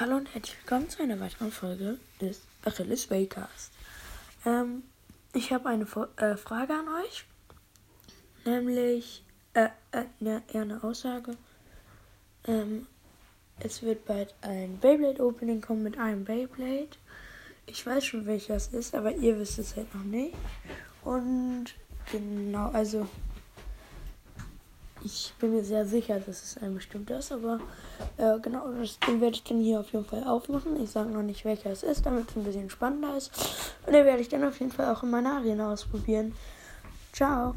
Hallo und herzlich willkommen zu einer weiteren Folge des Achilles Waycast. Ähm, ich habe eine äh, Frage an euch, nämlich äh, äh, ne, eher eine Aussage. Ähm, es wird bald ein Beyblade Opening kommen mit einem Beyblade. Ich weiß schon welches ist, aber ihr wisst es halt noch nicht. Und genau, also ich bin mir sehr sicher, dass es ein bestimmter ist, aber äh, genau, das, den werde ich dann hier auf jeden Fall aufmachen. Ich sage noch nicht, welcher es ist, damit es ein bisschen spannender ist. Und den werde ich dann auf jeden Fall auch in meiner Arena ausprobieren. Ciao.